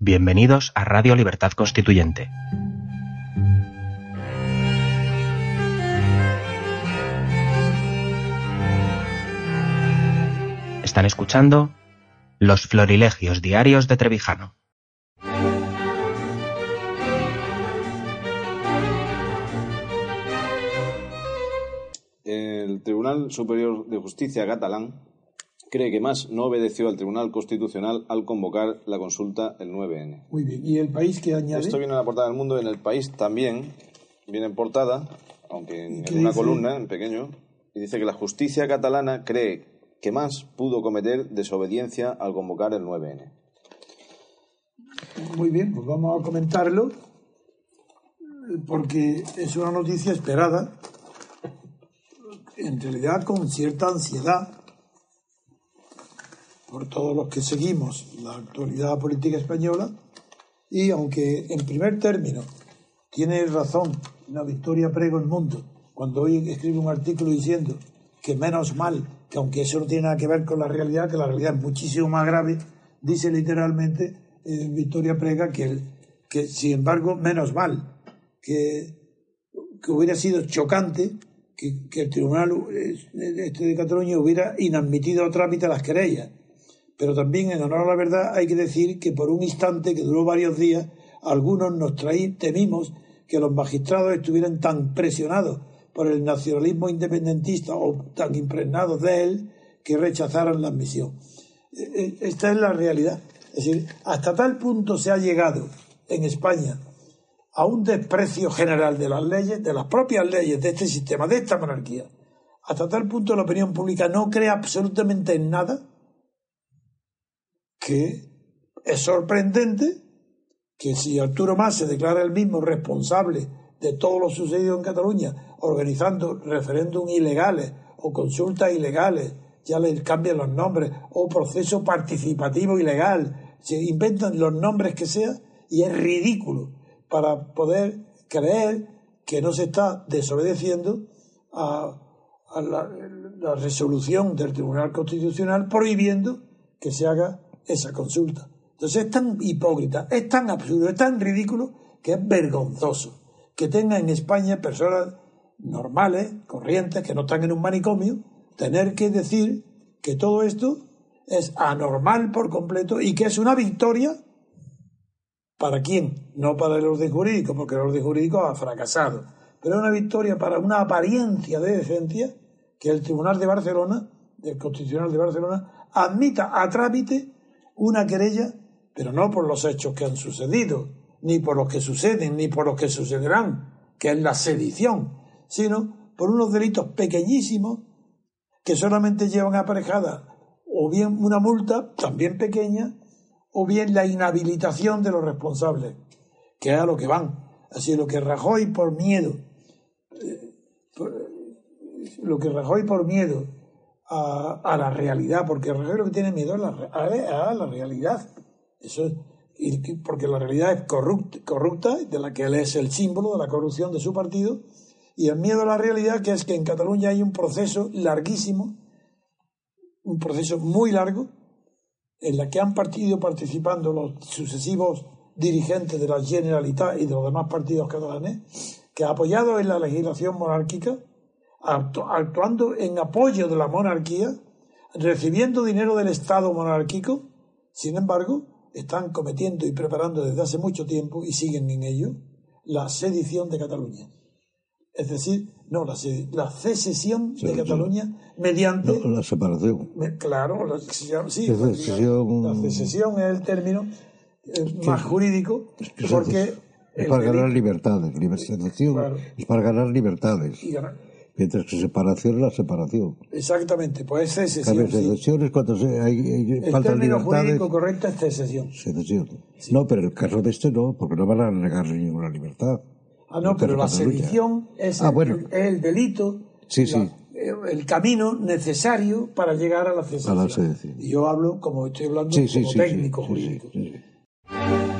Bienvenidos a Radio Libertad Constituyente. Están escuchando Los Florilegios Diarios de Trevijano. El Tribunal Superior de Justicia catalán cree que más no obedeció al Tribunal Constitucional al convocar la consulta el 9N. Muy bien. ¿Y el país que añade? Esto viene en la portada del mundo, en el país también viene en portada, aunque en, una dice? columna, en pequeño, y dice que la justicia catalana cree que más pudo cometer desobediencia al convocar el 9N. Muy bien, pues vamos a comentarlo porque es una noticia esperada, en realidad con cierta ansiedad por todos los que seguimos la actualidad política española y aunque en primer término tiene razón la Victoria Prego el Mundo cuando hoy escribe un artículo diciendo que menos mal, que aunque eso no tiene nada que ver con la realidad, que la realidad es muchísimo más grave, dice literalmente eh, Victoria Prega que, el- que sin embargo menos mal, que, que hubiera sido chocante que, que el Tribunal eh, este de Cataluña hubiera inadmitido a trámite las querellas. Pero también, en honor a la verdad, hay que decir que por un instante que duró varios días, algunos nos traí, temimos que los magistrados estuvieran tan presionados por el nacionalismo independentista o tan impregnados de él que rechazaran la admisión. Eh, eh, Esta es la realidad. Es decir, hasta tal punto se ha llegado en España a un desprecio general de las leyes, de las propias leyes de este sistema, de esta monarquía. Hasta tal punto la opinión pública no cree absolutamente en nada que es sorprendente que si Arturo Mas se declara el mismo responsable de todo lo sucedido en Cataluña, organizando referéndum ilegales o consultas ilegales, ya les cambian los nombres, o proceso participativo ilegal, se inventan los nombres que sea y es ridículo para poder creer que no se está desobedeciendo a, la resolución del Tribunal Constitucional prohibiendo que se haga esa consulta. Entonces es tan hipócrita, es tan absurdo, es tan ridículo que es vergonzoso que tenga en España personas normales, corrientes, que no están en un manicomio, tener que decir que todo esto es anormal por completo y que es una victoria ¿Para quién? No para el orden jurídico, porque el orden jurídico ha fracasado. Pero es una victoria para una apariencia de decencia que el Tribunal de Barcelona, del Constitucional de Barcelona, admita a trámite una querella, pero no por los hechos que han sucedido, ni por los que suceden, ni por los que sucederán, que es la sedición, sino por unos delitos pequeñísimos que solamente llevan aparejada o bien una multa, también pequeña, o bien la inhabilitación de los responsables, que es a lo que van. Así lo que Rajoy por miedo, eh, lo que Rajoy por miedo a, la realidad, porque Rajoy lo que tiene miedo es la, re- a, la realidad. Eso es, porque la realidad es corrupta, corrupta, de la que él es el símbolo de la corrupción de su partido, y el miedo a la realidad, que es que en Cataluña hay un proceso larguísimo, un proceso muy largo, en la que han partido participando los sucesivos dirigentes de la Generalitat y de los demás partidos catalanes, que apoyados en la legislación monárquica, actuando en apoyo de la monarquía, recibiendo dinero del Estado monárquico, sin embargo, están cometiendo y preparando desde hace mucho tiempo, y siguen en ello, la sedición de Cataluña. Es decir, no, la, la secesión de sí. Cataluña mediante... No, la separación. Me- Claro, la secesión, sí, La secesión- la secesión es el término eh, más jurídico, Que porque Es para ganar libertades. Libertad Claro. es para ganar libertades. y ganar- Mientras que separación es la separación. Exactamente, pues es secesión. Sí. secesión es cuando se, hay, hay El falta término libertades. jurídico correcto es secesión. Secesión. No, pero el caso de este no, porque no van a negarle ninguna libertad. Ah, no, pero la Cataluña. sedición es, Ah, el, bueno. es el delito, Sí, la- sí. el camino necesario para llegar a la secesión. A la sedición. Y yo hablo, como estoy hablando, Sí, sí, como sí, técnico sí, sí, jurídico. sí, sí.